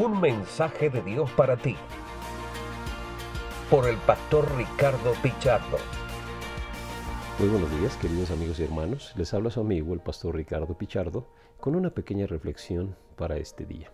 Un mensaje de Dios para ti. Por el pastor Ricardo Pichardo. Muy buenos días, queridos amigos y hermanos. Les habla su amigo, el pastor Ricardo Pichardo, con una pequeña reflexión para este día.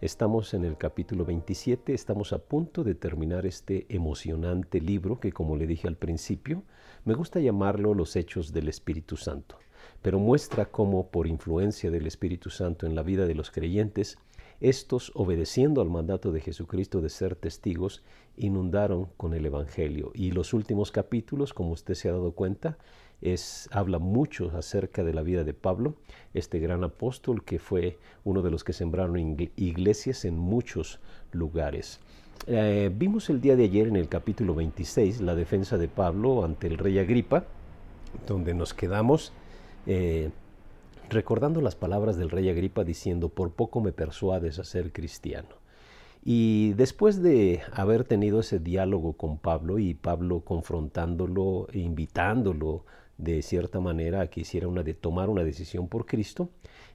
Estamos en el capítulo 27, estamos a punto de terminar este emocionante libro que, como le dije al principio, me gusta llamarlo Los Hechos del Espíritu Santo, pero muestra cómo, por influencia del Espíritu Santo en la vida de los creyentes, estos, obedeciendo al mandato de Jesucristo de ser testigos, inundaron con el Evangelio. Y los últimos capítulos, como usted se ha dado cuenta, es, habla mucho acerca de la vida de Pablo, este gran apóstol que fue uno de los que sembraron iglesias en muchos lugares. Eh, vimos el día de ayer en el capítulo 26 la defensa de Pablo ante el rey Agripa, donde nos quedamos eh, recordando las palabras del rey Agripa diciendo, por poco me persuades a ser cristiano. Y después de haber tenido ese diálogo con Pablo y Pablo confrontándolo e invitándolo de cierta manera a que hiciera una de tomar una decisión por Cristo,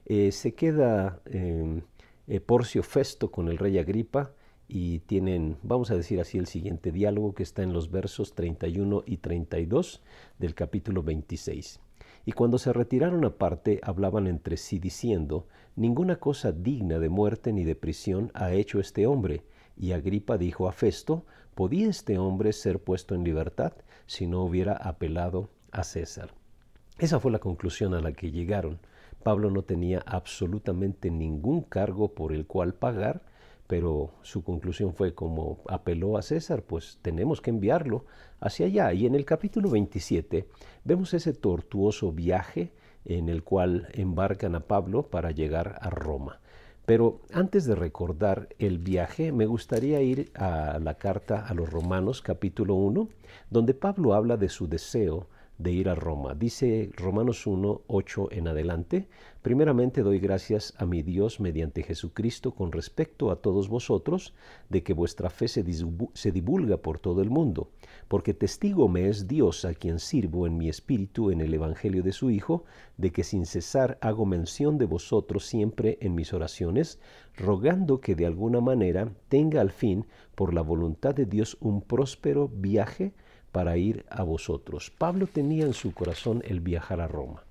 eh, se queda em, eh, Porcio Festo con el rey Agripa y tienen, vamos a decir así, el siguiente diálogo que está en los versos 31 y 32 del capítulo 26. Y cuando se retiraron aparte, hablaban entre sí diciendo, Ninguna cosa digna de muerte ni de prisión ha hecho este hombre. Y Agripa dijo a Festo, ¿podía este hombre ser puesto en libertad si no hubiera apelado a César? Esa fue la conclusión a la que llegaron. Pablo no tenía absolutamente ningún cargo por el cual pagar pero su conclusión fue como apeló a César, pues tenemos que enviarlo hacia allá. Y en el capítulo 27 vemos ese tortuoso viaje en el cual embarcan a Pablo para llegar a Roma. Pero antes de recordar el viaje, me gustaría ir a la carta a los Romanos capítulo 1, donde Pablo habla de su deseo de ir a Roma. Dice Romanos 1, 8 en adelante, primeramente doy gracias a mi Dios mediante Jesucristo con respecto a todos vosotros, de que vuestra fe se, se divulga por todo el mundo, porque testigo me es Dios a quien sirvo en mi espíritu en el Evangelio de su Hijo, de que sin cesar hago mención de vosotros siempre en mis oraciones, rogando que de alguna manera tenga al fin, por la voluntad de Dios, un próspero viaje, para ir a vosotros. Pablo tenía en su corazón el viajar a Roma.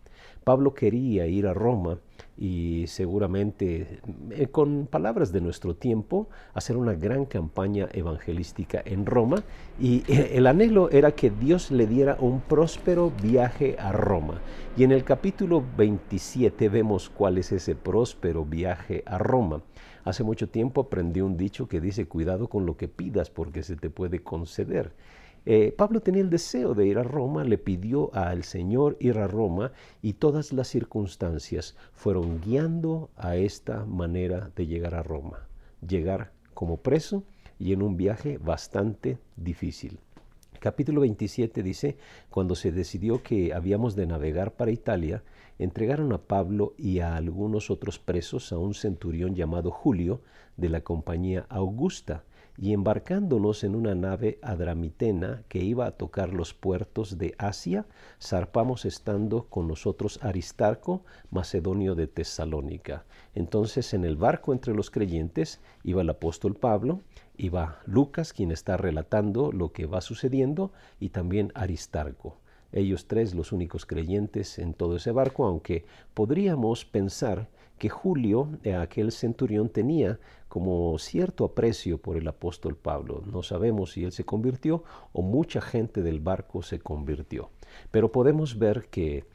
Pablo quería ir a Roma y seguramente, eh, con palabras de nuestro tiempo, hacer una gran campaña evangelística en Roma y eh, el anhelo era que Dios le diera un próspero viaje a Roma. Y en el capítulo 27 vemos cuál es ese próspero viaje a Roma. Hace mucho tiempo aprendí un dicho que dice, cuidado con lo que pidas porque se te puede conceder. Eh, Pablo tenía el deseo de ir a Roma, le pidió al Señor ir a Roma y todas las circunstancias fueron guiando a esta manera de llegar a Roma, llegar como preso y en un viaje bastante difícil. Capítulo 27 dice, cuando se decidió que habíamos de navegar para Italia, entregaron a Pablo y a algunos otros presos a un centurión llamado Julio de la compañía Augusta, y embarcándonos en una nave adramitena que iba a tocar los puertos de Asia, zarpamos estando con nosotros Aristarco, macedonio de Tesalónica. Entonces en el barco entre los creyentes iba el apóstol Pablo, iba Lucas, quien está relatando lo que va sucediendo, y también Aristarco ellos tres los únicos creyentes en todo ese barco, aunque podríamos pensar que Julio, eh, aquel centurión, tenía como cierto aprecio por el apóstol Pablo. No sabemos si él se convirtió o mucha gente del barco se convirtió. Pero podemos ver que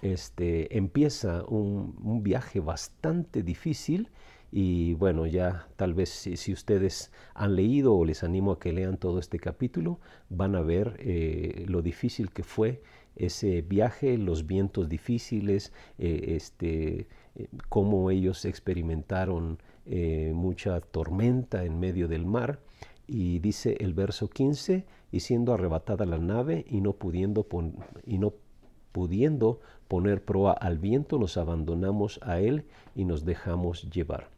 este, empieza un, viaje bastante difícil y bueno, ya tal vez si, ustedes han leído o les animo a que lean todo este capítulo, van a ver eh, lo difícil que fue ese viaje, los vientos difíciles, eh, este, eh, cómo ellos experimentaron mucha tormenta en medio del mar. Y dice el verso 15, y siendo arrebatada la nave y no pudiendo, y no pudiendo poner proa al viento, nos abandonamos a él y nos dejamos llevar.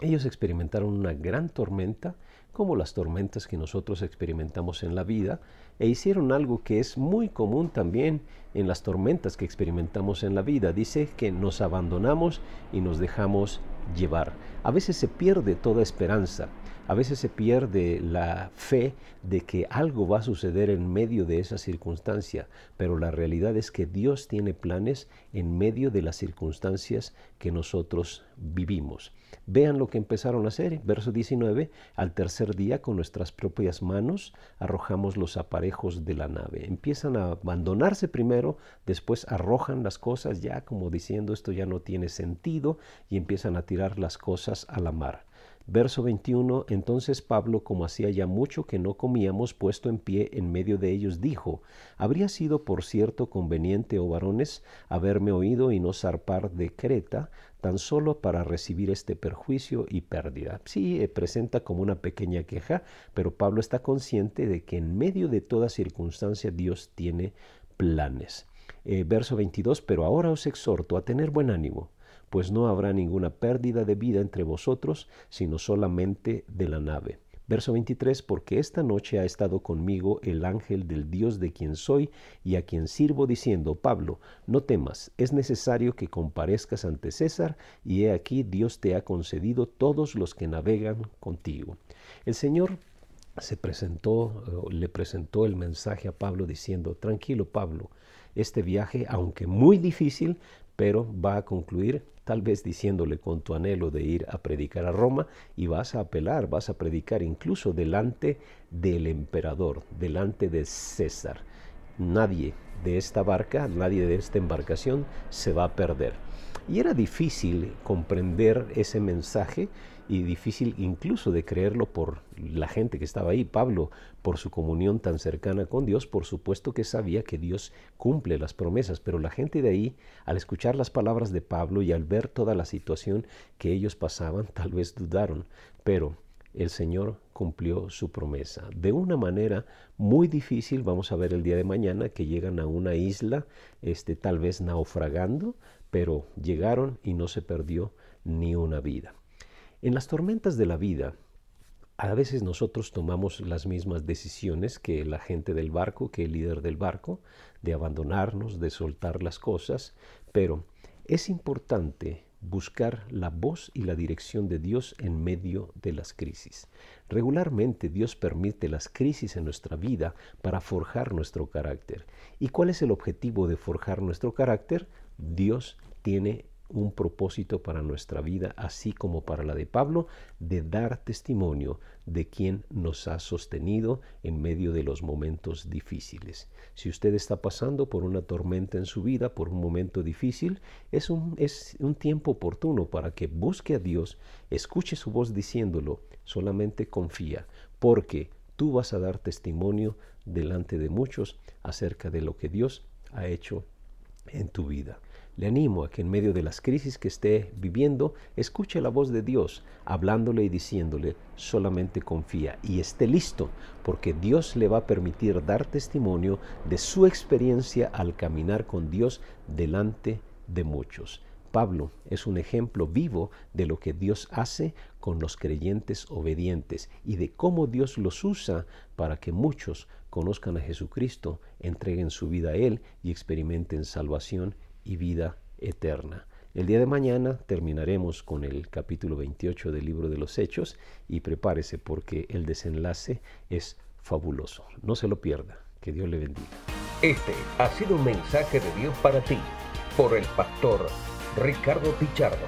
Ellos experimentaron una gran tormenta, como las tormentas que nosotros experimentamos en la vida, e hicieron algo que es muy común también en las tormentas que experimentamos en la vida. Dice que nos abandonamos y nos dejamos llevar. A veces se pierde toda esperanza. A veces se pierde la fe de que algo va a suceder en medio de esa circunstancia, pero la realidad es que Dios tiene planes en medio de las circunstancias que nosotros vivimos. Vean lo que empezaron a hacer. Verso 19, al tercer día con nuestras propias manos arrojamos los aparejos de la nave. Empiezan a abandonarse primero, después arrojan las cosas ya como diciendo esto ya no tiene sentido y empiezan a tirar las cosas a la mar. Verso 21, entonces Pablo, como hacía ya mucho que no comíamos, puesto en pie en medio de ellos, dijo, ¿habría sido por cierto conveniente, oh varones, haberme oído y no zarpar de Creta, tan solo para recibir este perjuicio y pérdida? Sí, eh, presenta como una pequeña queja, pero Pablo está consciente de que en medio de toda circunstancia Dios tiene planes. Eh, verso 22, pero ahora os exhorto a tener buen ánimo pues no habrá ninguna pérdida de vida entre vosotros, sino solamente de la nave. Verso 23, porque esta noche ha estado conmigo el ángel del Dios de quien soy y a quien sirvo, diciendo, Pablo, no temas, es necesario que comparezcas ante César, y he aquí Dios te ha concedido todos los que navegan contigo. El Señor se presentó, le presentó el mensaje a Pablo diciendo, tranquilo Pablo, este viaje, aunque muy difícil, pero va a concluir tal vez diciéndole con tu anhelo de ir a predicar a Roma y vas a apelar, vas a predicar incluso delante del emperador, delante de César. Nadie de esta barca, nadie de esta embarcación se va a perder. Y era difícil comprender ese mensaje y difícil incluso de creerlo por la gente que estaba ahí. Pablo, por su comunión tan cercana con Dios, por supuesto que sabía que Dios cumple las promesas, pero la gente de ahí, al escuchar las palabras de Pablo y al ver toda la situación que ellos pasaban, tal vez dudaron, pero el Señor cumplió su promesa. De una manera muy difícil, vamos a ver el día de mañana que llegan a una isla, este, tal vez naufragando, pero llegaron y no se perdió ni una vida. En las tormentas de la vida, a veces nosotros tomamos las mismas decisiones que la gente del barco, que el líder del barco, de abandonarnos, de soltar las cosas, pero es importante buscar la voz y la dirección de Dios en medio de las crisis. Regularmente Dios permite las crisis en nuestra vida para forjar nuestro carácter. ¿Y cuál es el objetivo de forjar nuestro carácter? Dios tiene un propósito para nuestra vida, así como para la de Pablo, de dar testimonio de quien nos ha sostenido en medio de los momentos difíciles. Si usted está pasando por una tormenta en su vida, por un momento difícil, es un, es un tiempo oportuno para que busque a Dios, escuche su voz diciéndolo, solamente confía, porque tú vas a dar testimonio delante de muchos acerca de lo que Dios ha hecho en tu vida. Le animo a que en medio de las crisis que esté viviendo, escuche la voz de Dios, hablándole y diciéndole, solamente confía y esté listo, porque Dios le va a permitir dar testimonio de su experiencia al caminar con Dios delante de muchos. Pablo es un ejemplo vivo de lo que Dios hace con los creyentes obedientes y de cómo Dios los usa para que muchos conozcan a Jesucristo, entreguen su vida a Él y experimenten salvación y vida eterna. El día de mañana terminaremos con el capítulo 28 del libro de los Hechos y prepárese porque el desenlace es fabuloso. No se lo pierda. Que Dios le bendiga. Este ha sido un mensaje de Dios para ti por el pastor Ricardo Pichardo.